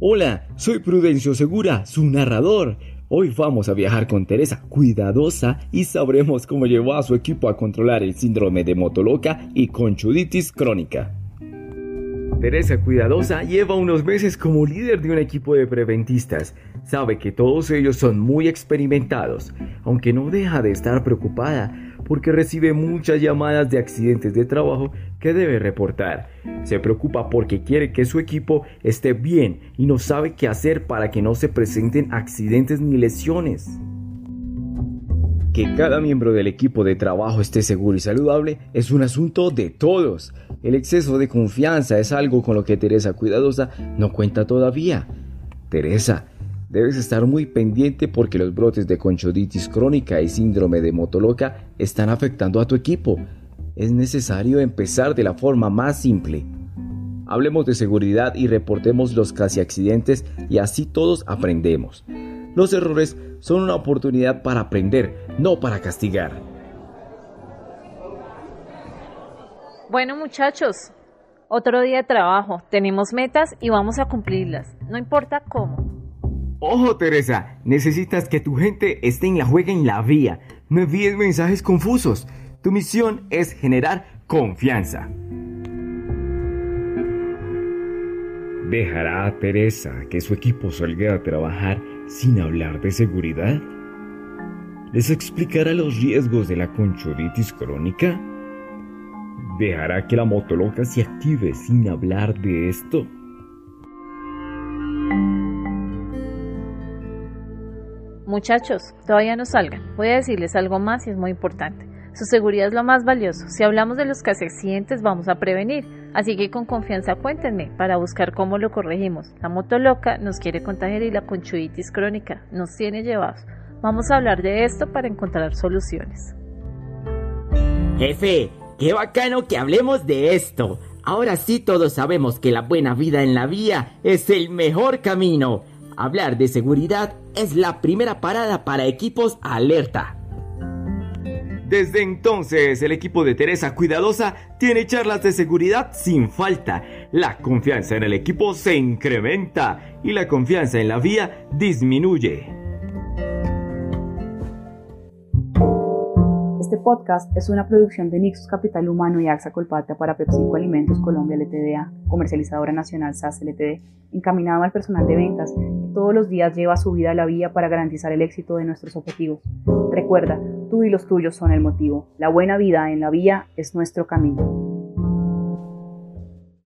Hola, soy Prudencio Segura, su narrador. Hoy vamos a viajar con Teresa, cuidadosa, y sabremos cómo llevó a su equipo a controlar el síndrome de motoloca y conchuditis crónica. Teresa Cuidadosa lleva unos meses como líder de un equipo de preventistas. Sabe que todos ellos son muy experimentados, aunque no deja de estar preocupada porque recibe muchas llamadas de accidentes de trabajo que debe reportar. Se preocupa porque quiere que su equipo esté bien y no sabe qué hacer para que no se presenten accidentes ni lesiones. Que cada miembro del equipo de trabajo esté seguro y saludable es un asunto de todos. El exceso de confianza es algo con lo que Teresa Cuidadosa no cuenta todavía. Teresa, debes estar muy pendiente porque los brotes de conchoditis crónica y síndrome de motoloca están afectando a tu equipo. Es necesario empezar de la forma más simple. Hablemos de seguridad y reportemos los casi accidentes y así todos aprendemos. Los errores son una oportunidad para aprender, no para castigar. Bueno muchachos, otro día de trabajo, tenemos metas y vamos a cumplirlas, no importa cómo. Ojo Teresa, necesitas que tu gente esté en la juega en la vía, no envíes mensajes confusos. Tu misión es generar confianza. ¿Dejará a Teresa que su equipo salga a trabajar sin hablar de seguridad? ¿Les explicará los riesgos de la conchoditis crónica? ¿Dejará que la motoloca se active sin hablar de esto? Muchachos, todavía no salgan. Voy a decirles algo más y es muy importante. Su seguridad es lo más valioso. Si hablamos de los casi accidentes, vamos a prevenir. Así que con confianza cuéntenme para buscar cómo lo corregimos. La moto loca nos quiere contagiar y la conchuditis crónica nos tiene llevados. Vamos a hablar de esto para encontrar soluciones. Jefe, qué bacano que hablemos de esto. Ahora sí todos sabemos que la buena vida en la vía es el mejor camino. Hablar de seguridad es la primera parada para equipos alerta. Desde entonces, el equipo de Teresa Cuidadosa tiene charlas de seguridad sin falta. La confianza en el equipo se incrementa y la confianza en la vía disminuye. Este podcast es una producción de Nixus Capital Humano y AXA Colpata para PepsiCo Alimentos Colombia LTDA, comercializadora nacional SAS LTD, encaminado al personal de ventas que todos los días lleva su vida a la vía para garantizar el éxito de nuestros objetivos. Recuerda, tú y los tuyos son el motivo. La buena vida en la vía es nuestro camino.